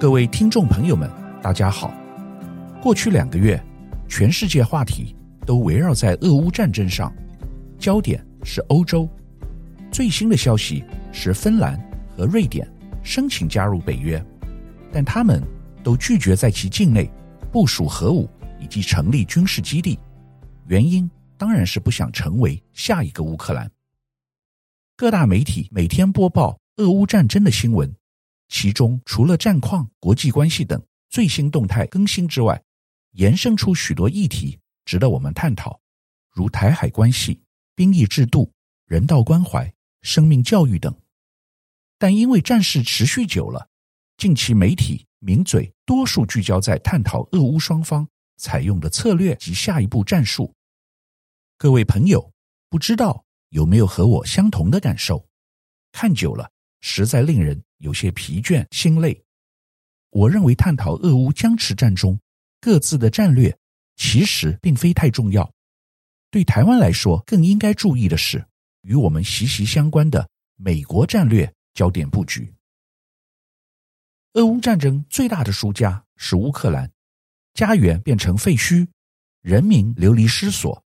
各位听众朋友们，大家好。过去两个月，全世界话题都围绕在俄乌战争上，焦点是欧洲。最新的消息是，芬兰和瑞典申请加入北约，但他们都拒绝在其境内部署核武以及成立军事基地，原因当然是不想成为下一个乌克兰。各大媒体每天播报俄乌战争的新闻。其中，除了战况、国际关系等最新动态更新之外，延伸出许多议题值得我们探讨，如台海关系、兵役制度、人道关怀、生命教育等。但因为战事持续久了，近期媒体名嘴多数聚焦在探讨俄乌双方采用的策略及下一步战术。各位朋友，不知道有没有和我相同的感受？看久了，实在令人有些疲倦、心累。我认为探讨俄乌僵持战中各自的战略，其实并非太重要。对台湾来说，更应该注意的是与我们息息相关的美国战略焦点布局。俄乌战争最大的输家是乌克兰，家园变成废墟，人民流离失所。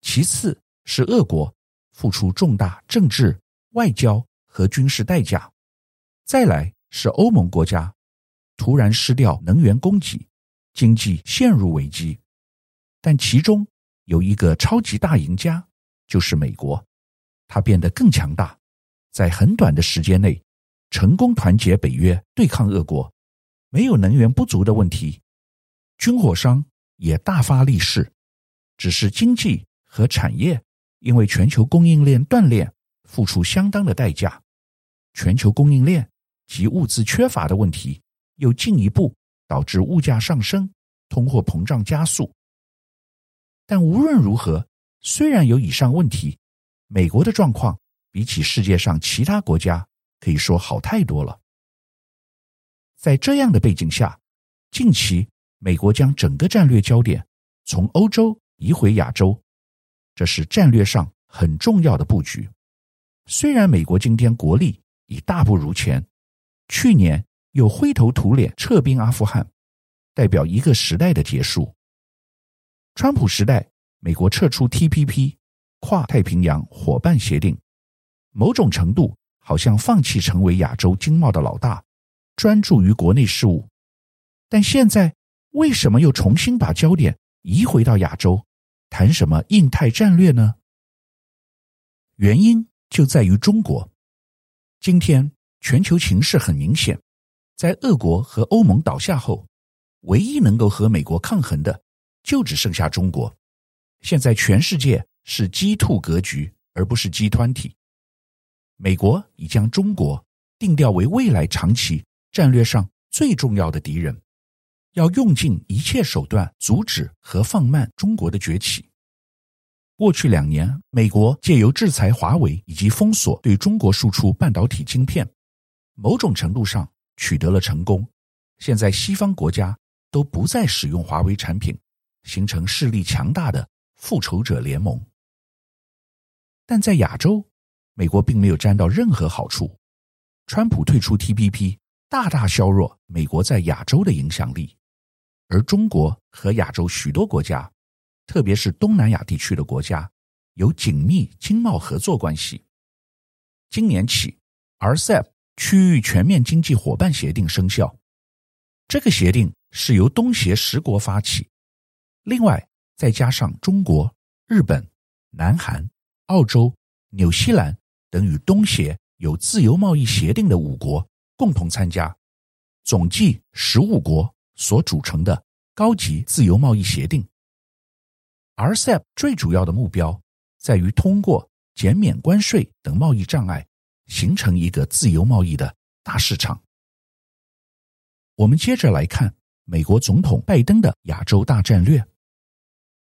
其次是俄国，付出重大政治、外交。和军事代价，再来是欧盟国家突然失掉能源供给，经济陷入危机。但其中有一个超级大赢家，就是美国，它变得更强大，在很短的时间内成功团结北约对抗俄国，没有能源不足的问题。军火商也大发利市，只是经济和产业因为全球供应链断裂，付出相当的代价。全球供应链及物资缺乏的问题，又进一步导致物价上升、通货膨胀加速。但无论如何，虽然有以上问题，美国的状况比起世界上其他国家可以说好太多了。在这样的背景下，近期美国将整个战略焦点从欧洲移回亚洲，这是战略上很重要的布局。虽然美国今天国力，已大不如前，去年又灰头土脸撤兵阿富汗，代表一个时代的结束。川普时代，美国撤出 TPP 跨太平洋伙伴协定，某种程度好像放弃成为亚洲经贸的老大，专注于国内事务。但现在为什么又重新把焦点移回到亚洲，谈什么印太战略呢？原因就在于中国。今天全球情势很明显，在俄国和欧盟倒下后，唯一能够和美国抗衡的，就只剩下中国。现在全世界是鸡兔格局，而不是鸡团体。美国已将中国定调为未来长期战略上最重要的敌人，要用尽一切手段阻止和放慢中国的崛起。过去两年，美国借由制裁华为以及封锁对中国输出半导体晶片，某种程度上取得了成功。现在西方国家都不再使用华为产品，形成势力强大的复仇者联盟。但在亚洲，美国并没有沾到任何好处。川普退出 TPP，大大削弱美国在亚洲的影响力，而中国和亚洲许多国家。特别是东南亚地区的国家有紧密经贸合作关系。今年起，RCEP 区域全面经济伙伴协定生效。这个协定是由东协十国发起，另外再加上中国、日本、南韩、澳洲、纽西兰等与东协有自由贸易协定的五国共同参加，总计十五国所组成的高级自由贸易协定。RCEP 最主要的目标在于通过减免关税等贸易障碍，形成一个自由贸易的大市场。我们接着来看美国总统拜登的亚洲大战略。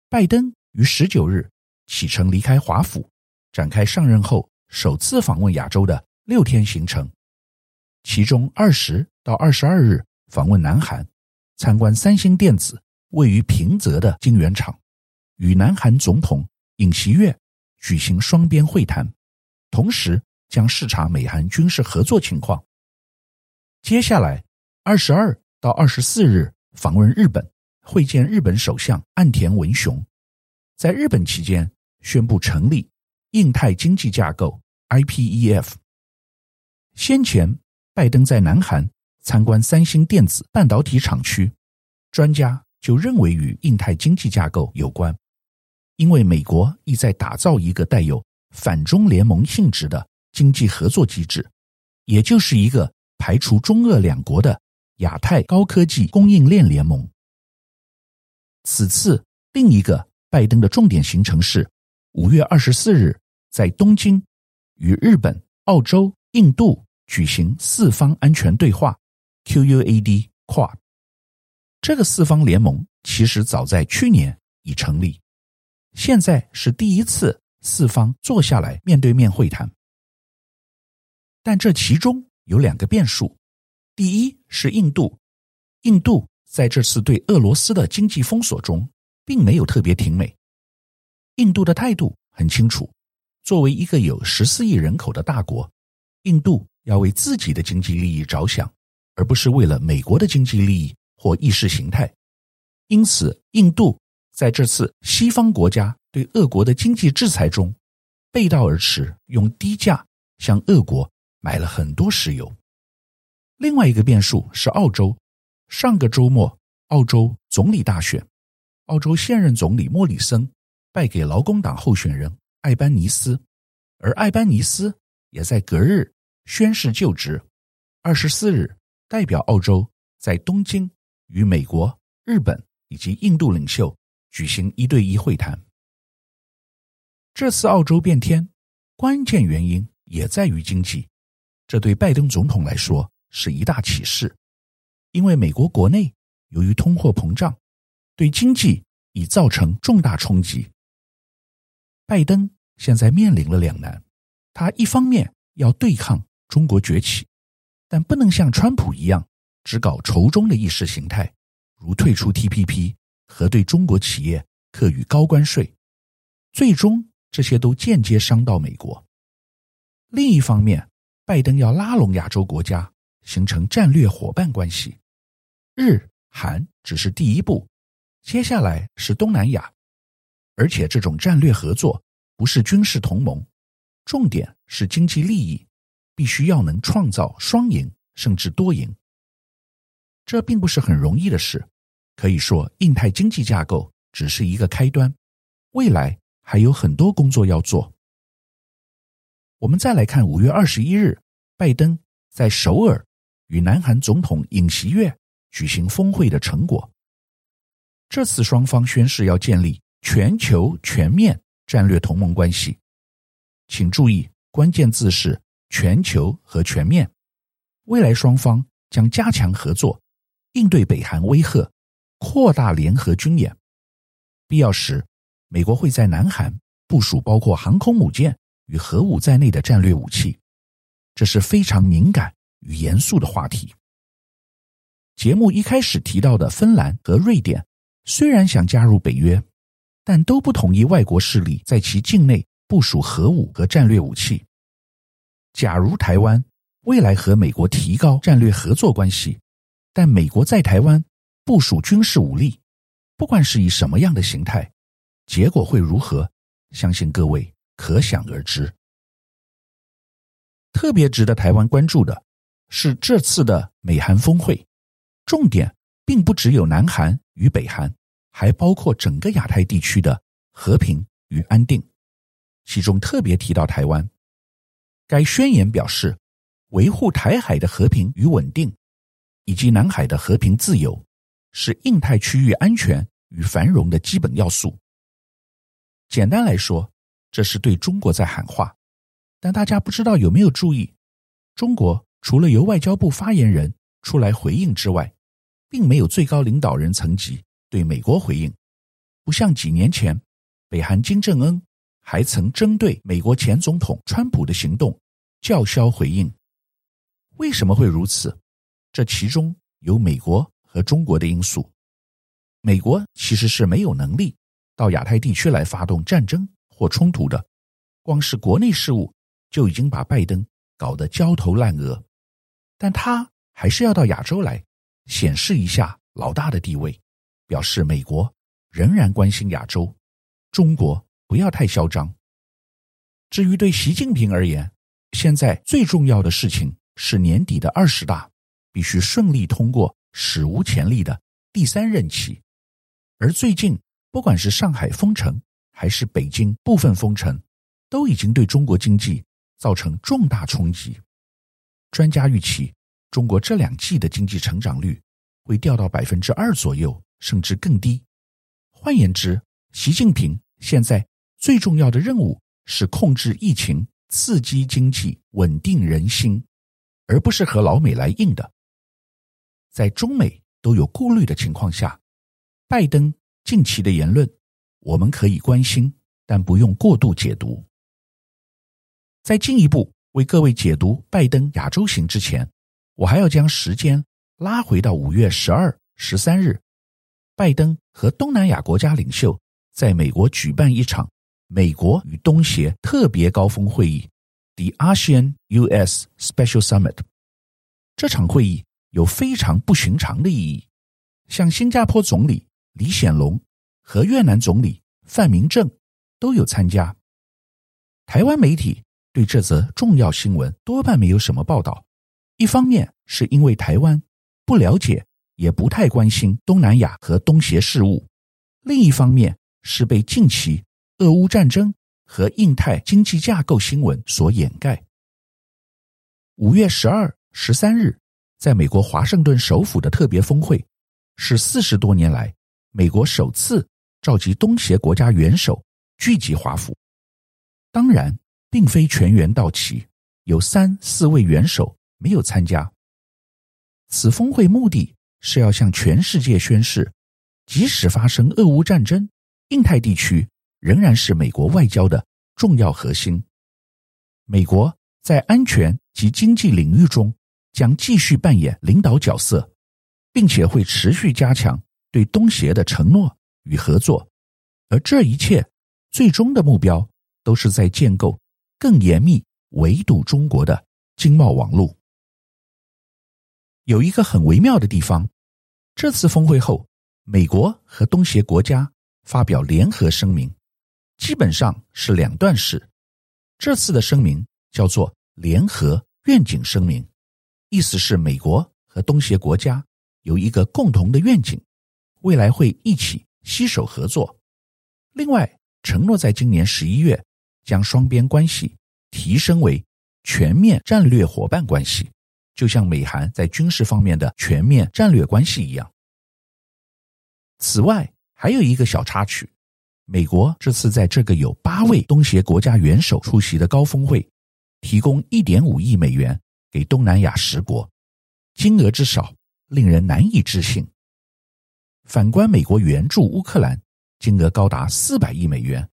拜登于十九日启程离开华府，展开上任后首次访问亚洲的六天行程，其中二十到二十二日访问南韩，参观三星电子位于平泽的晶圆厂。与南韩总统尹锡悦举行双边会谈，同时将视察美韩军事合作情况。接下来，二十二到二十四日访问日本，会见日本首相岸田文雄。在日本期间，宣布成立印太经济架构 （IPEF）。先前，拜登在南韩参观三星电子半导体厂区，专家就认为与印太经济架构有关，因为美国意在打造一个带有反中联盟性质的经济合作机制，也就是一个排除中俄两国的亚太高科技供应链联盟。此次另一个拜登的重点行程是五月二十四日在东京与日本、澳洲、印度举行四方安全对话 （QUAD Quad）。这个四方联盟其实早在去年已成立，现在是第一次四方坐下来面对面会谈。但这其中有两个变数：第一是印度，印度在这次对俄罗斯的经济封锁中，并没有特别挺美。印度的态度很清楚，作为一个有十四亿人口的大国，印度要为自己的经济利益着想，而不是为了美国的经济利益或意识形态。因此，印度在这次西方国家对俄国的经济制裁中，背道而驰，用低价向俄国买了很多石油。另外一个变数是澳洲，上个周末澳洲总理大选，澳洲现任总理莫里森。败给劳工党候选人艾班尼斯，而艾班尼斯也在隔日宣誓就职。二十四日，代表澳洲在东京与美国、日本以及印度领袖举行一对一会谈。这次澳洲变天，关键原因也在于经济，这对拜登总统来说是一大启示，因为美国国内由于通货膨胀，对经济已造成重大冲击。拜登现在面临了两难，他一方面要对抗中国崛起，但不能像川普一样只搞仇中的意识形态，如退出 TPP 和对中国企业课予高关税，最终这些都间接伤到美国。另一方面，拜登要拉拢亚洲国家，形成战略伙伴关系，日韩只是第一步，接下来是东南亚。而且这种战略合作不是军事同盟，重点是经济利益，必须要能创造双赢甚至多赢。这并不是很容易的事，可以说印太经济架构只是一个开端，未来还有很多工作要做。我们再来看五月二十一日，拜登在首尔与南韩总统尹锡悦举行峰会的成果。这次双方宣誓要建立。全球全面战略同盟关系，请注意关键字是“全球”和“全面”。未来双方将加强合作，应对北韩威吓，扩大联合军演。必要时，美国会在南韩部署包括航空母舰与核武在内的战略武器，这是非常敏感与严肃的话题。节目一开始提到的芬兰和瑞典，虽然想加入北约。但都不同意外国势力在其境内部署核武和战略武器。假如台湾未来和美国提高战略合作关系，但美国在台湾部署军事武力，不管是以什么样的形态，结果会如何，相信各位可想而知。特别值得台湾关注的是这次的美韩峰会，重点并不只有南韩与北韩。还包括整个亚太地区的和平与安定，其中特别提到台湾。该宣言表示，维护台海的和平与稳定，以及南海的和平自由，是印太区域安全与繁荣的基本要素。简单来说，这是对中国在喊话。但大家不知道有没有注意，中国除了由外交部发言人出来回应之外，并没有最高领导人层级。对美国回应，不像几年前，北韩金正恩还曾针对美国前总统川普的行动叫嚣回应。为什么会如此？这其中有美国和中国的因素。美国其实是没有能力到亚太地区来发动战争或冲突的，光是国内事务就已经把拜登搞得焦头烂额，但他还是要到亚洲来显示一下老大的地位，表示美国仍然关心亚洲，中国不要太嚣张。至于对习近平而言，现在最重要的事情是年底的二十大必须顺利通过史无前例的第三任期，而最近不管是上海封城还是北京部分封城，都已经对中国经济造成重大冲击。专家预期，中国这两季的经济成长率会掉到百分之二左右，甚至更低。换言之，习近平现在最重要的任务是控制疫情、刺激经济、稳定人心，而不是和老美来硬的。在中美都有顾虑的情况下，拜登近期的言论我们可以关心，但不用过度解读。在进一步为各位解读拜登亚洲行之前，我还要将时间拉回到五月十二、十三日，拜登和东南亚国家领袖在美国举办一场美国与东协特别高峰会议 （The ASEAN-US Special Summit）。这场会议有非常不寻常的意义，像新加坡总理李显龙和越南总理范明政都有参加。台湾媒体。对这则重要新闻多半没有什么报道，一方面是因为台湾不了解，也不太关心东南亚和东协事务；另一方面是被近期俄乌战争和印太经济架构新闻所掩盖。五月十二、十三日，在美国华盛顿首府的特别峰会，是四十多年来美国首次召集东协国家元首聚集华府。当然。并非全员到齐，有三四位元首没有参加。此峰会目的是要向全世界宣示，即使发生俄乌战争，印太地区仍然是美国外交的重要核心。美国在安全及经济领域中将继续扮演领导角色，并且会持续加强对东协的承诺与合作。而这一切最终的目标都是在建构。更严密围堵中国的经贸网络。有一个很微妙的地方，这次峰会后，美国和东协国家发表联合声明，基本上是两段式。这次的声明叫做联合愿景声明，意思是美国和东协国家有一个共同的愿景，未来会一起携手合作。另外，承诺在今年十一月。将双边关系提升为全面战略伙伴关系，就像美韩在军事方面的全面战略关系一样。此外，还有一个小插曲：美国这次在这个有八位东协国家元首出席的高峰会，提供一点五亿美元给东南亚十国，金额之少令人难以置信。反观美国援助乌克兰，金额高达四百亿美元，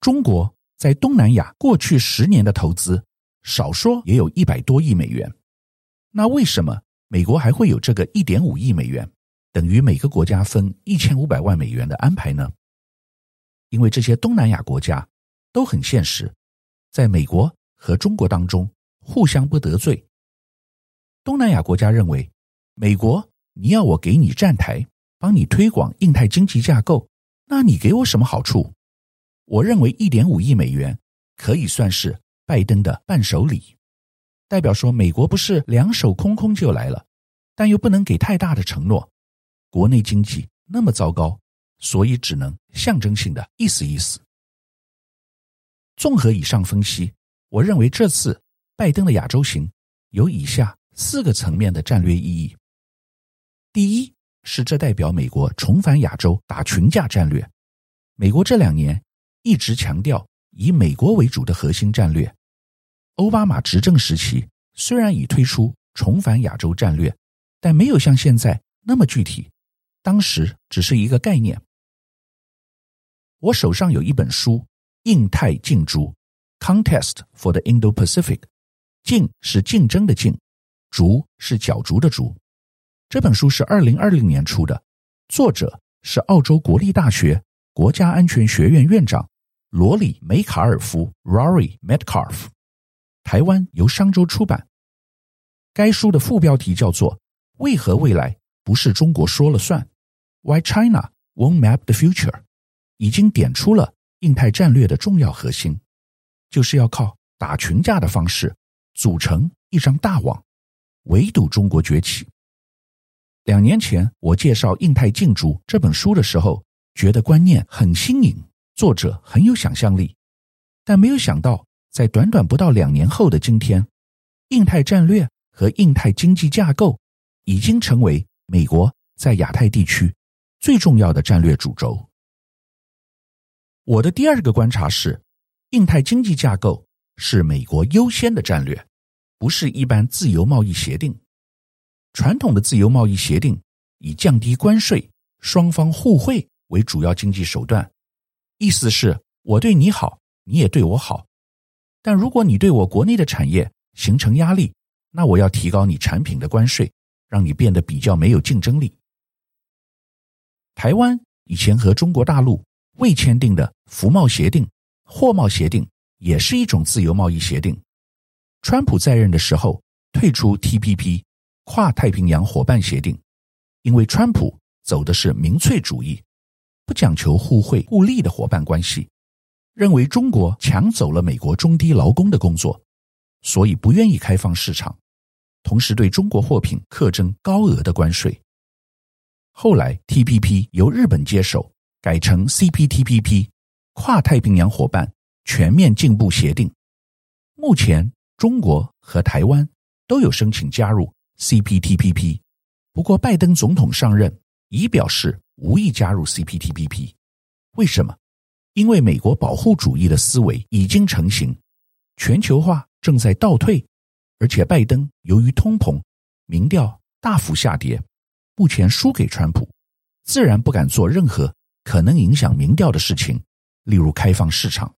中国。在东南亚过去十年的投资，少说也有一百多亿美元。那为什么美国还会有这个一点五亿美元，等于每个国家分一千五百万美元的安排呢？因为这些东南亚国家都很现实，在美国和中国当中互相不得罪。东南亚国家认为，美国你要我给你站台，帮你推广印太经济架构，那你给我什么好处？我认为一点五亿美元可以算是拜登的伴手礼，代表说美国不是两手空空就来了，但又不能给太大的承诺。国内经济那么糟糕，所以只能象征性的意思意思。综合以上分析，我认为这次拜登的亚洲行有以下四个层面的战略意义：第一是这代表美国重返亚洲打群架战略，美国这两年。一直强调以美国为主的核心战略。奥巴马执政时期虽然已推出重返亚洲战略，但没有像现在那么具体。当时只是一个概念。我手上有一本书《印太竞逐》（Contest for the Indo-Pacific），竞是竞争的竞，逐是角逐的逐。这本书是二零二零年出的，作者是澳洲国立大学国家安全学院院长。罗里·梅卡尔夫 （Rory Metcalfe），台湾由商周出版。该书的副标题叫做“为何未来不是中国说了算，Why China won't map the future，已经点出了印太战略的重要核心，就是要靠打群架的方式组成一张大网，围堵中国崛起。两年前我介绍《印太竞逐》这本书的时候，觉得观念很新颖，作者很有想象力，但没有想到，在短短不到两年后的今天，印太战略和印太经济架构已经成为美国在亚太地区最重要的战略主轴。我的第二个观察是，印太经济架构是美国优先的战略，不是一般自由贸易协定。传统的自由贸易协定以降低关税、双方互惠为主要经济手段，意思是我对你好，你也对我好。但如果你对我国内的产业形成压力，那我要提高你产品的关税，让你变得比较没有竞争力。台湾以前和中国大陆未签订的服贸协定、货贸协定也是一种自由贸易协定。川普在任的时候退出 TPP。跨太平洋伙伴协定，因为川普走的是民粹主义，不讲求互惠互利的伙伴关系，认为中国抢走了美国中低劳工的工作，所以不愿意开放市场，同时对中国货品课征高额的关税。后来 TPP 由日本接手，改成 CPTPP，跨太平洋伙伴全面进步协定。目前中国和台湾都有申请加入。CPTPP，不过拜登总统上任已表示无意加入 CPTPP。为什么？因为美国保护主义的思维已经成型，全球化正在倒退，而且拜登由于通膨，民调大幅下跌，目前输给川普，自然不敢做任何可能影响民调的事情，例如开放市场。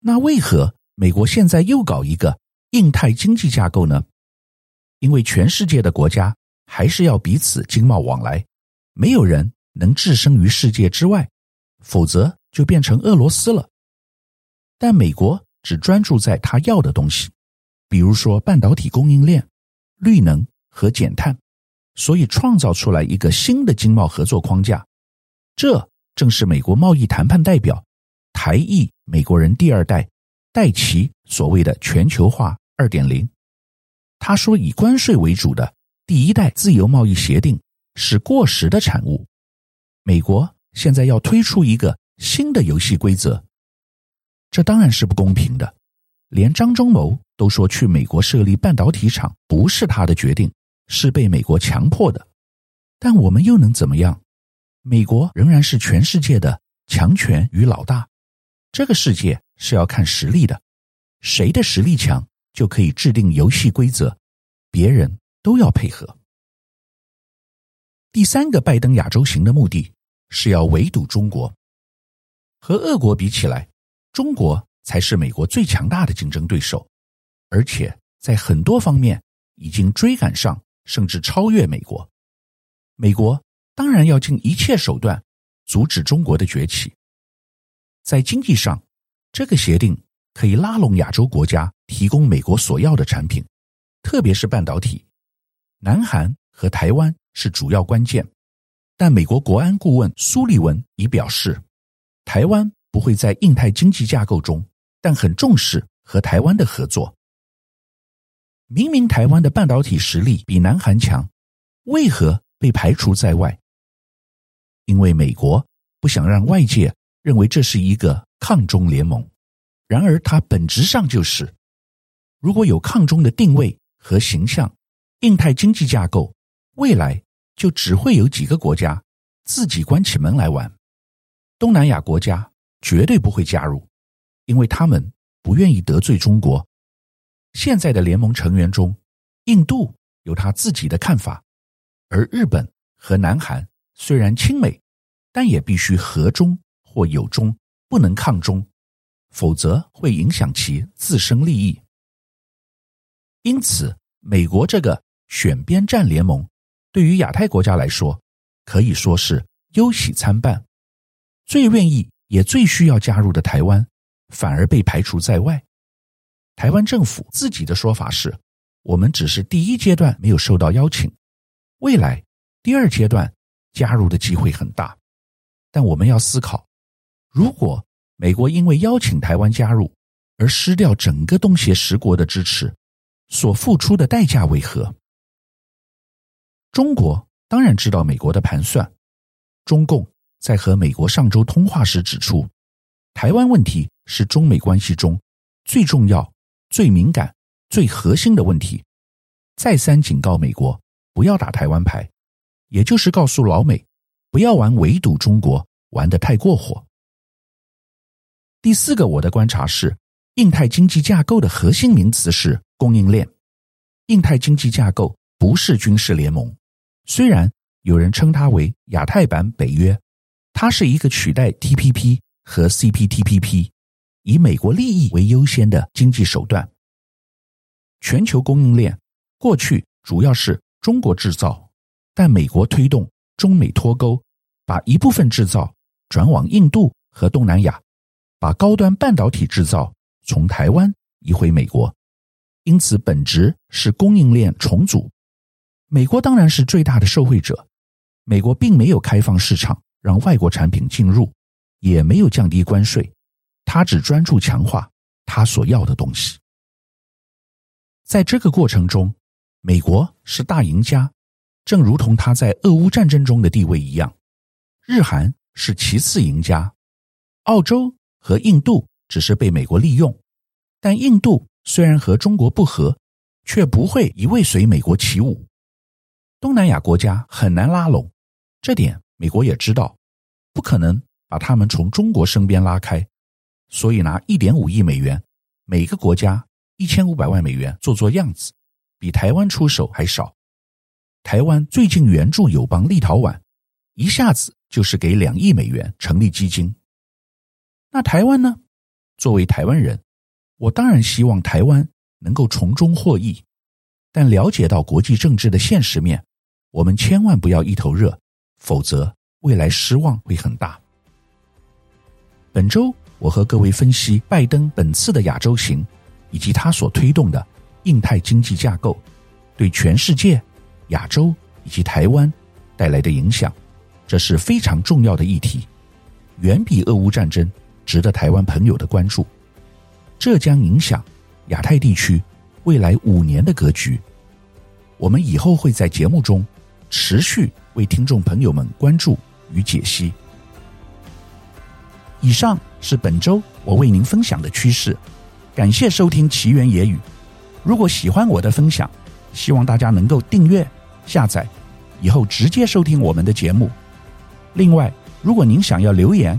那为何美国现在又搞一个印太经济架构呢？因为全世界的国家还是要彼此经贸往来，没有人能置身于世界之外，否则就变成俄罗斯了。但美国只专注在他要的东西，比如说半导体供应链、绿能和减碳，所以创造出来一个新的经贸合作框架。这正是美国贸易谈判代表、台裔美国人第二代戴琪所谓的全球化二点零。他说：“以关税为主的第一代自由贸易协定是过时的产物。美国现在要推出一个新的游戏规则，这当然是不公平的。连张忠谋都说去美国设立半导体厂不是他的决定，是被美国强迫的。但我们又能怎么样？美国仍然是全世界的强权与老大。这个世界是要看实力的，谁的实力强？”就可以制定游戏规则，别人都要配合。第三个拜登亚洲行的目的是要围堵中国。和俄国比起来，中国才是美国最强大的竞争对手，而且在很多方面已经追赶上，甚至超越美国。美国当然要尽一切手段阻止中国的崛起。在经济上，这个协定。可以拉拢亚洲国家，提供美国所要的产品，特别是半导体。南韩和台湾是主要关键，但美国国安顾问苏利文已表示，台湾不会在印太经济架构中，但很重视和台湾的合作。明明台湾的半导体实力比南韩强，为何被排除在外？因为美国不想让外界认为这是一个抗中联盟。然而，它本质上就是，如果有抗中的定位和形象，印太经济架构未来就只会有几个国家自己关起门来玩。东南亚国家绝对不会加入，因为他们不愿意得罪中国。现在的联盟成员中，印度有他自己的看法，而日本和南韩虽然亲美，但也必须和中或友中，不能抗中。否则会影响其自身利益。因此，美国这个选边站联盟对于亚太国家来说，可以说是忧喜参半。最愿意也最需要加入的台湾，反而被排除在外。台湾政府自己的说法是：我们只是第一阶段没有受到邀请，未来第二阶段加入的机会很大，但我们要思考，如果美国因为邀请台湾加入而失掉整个东协十国的支持，所付出的代价为何？中国当然知道美国的盘算。中共在和美国上周通话时指出，台湾问题是中美关系中最重要、最敏感、最核心的问题，再三警告美国不要打台湾牌，也就是告诉老美不要玩围堵中国玩得太过火。第四个我的观察是，印太经济架构的核心名词是供应链。印太经济架构不是军事联盟，虽然。有人称它为亚太版北约，它是一个取代 TPP 和 CPTPP，以美国利益为优先的经济手段。全球供应链过去主要是中国制造，但美国推动中美脱钩，把一部分制造转往印度和东南亚，把高端半导体制造从台湾移回美国，因此本质是供应链重组。美国当然是最大的受惠者。美国并没有开放市场让外国产品进入，也没有降低关税，他只专注强化他所要的东西。在这个过程中，美国是大赢家，正如同他在俄乌战争中的地位一样。日韩是其次赢家，澳洲和印度只是被美国利用，但印度虽然和中国不和，却不会一味随美国起舞。东南亚国家很难拉拢。这点美国也知道，不可能把他们从中国身边拉开，所以拿一点五亿美元，每个国家一千五百万美元做做样子，比台湾出手还少。台湾最近援助友邦立陶宛，一下子就是给两亿美元成立基金。那台湾呢？作为台湾人，我当然希望台湾能够从中获益，但了解到国际政治的现实面，我们千万不要一头热。否则，未来失望会很大。本周，我和各位分析拜登本次的亚洲行，以及他所推动的印太经济架构对全世界、亚洲以及台湾带来的影响。这是非常重要的议题，远比俄乌战争值得台湾朋友的关注。这将影响亚太地区未来五年的格局。我们以后会在节目中持续。为听众朋友们关注与解析。以上是本周我为您分享的趋势，感谢收听奇缘野语。如果喜欢我的分享，希望大家能够订阅、下载，以后直接收听我们的节目。另外，如果您想要留言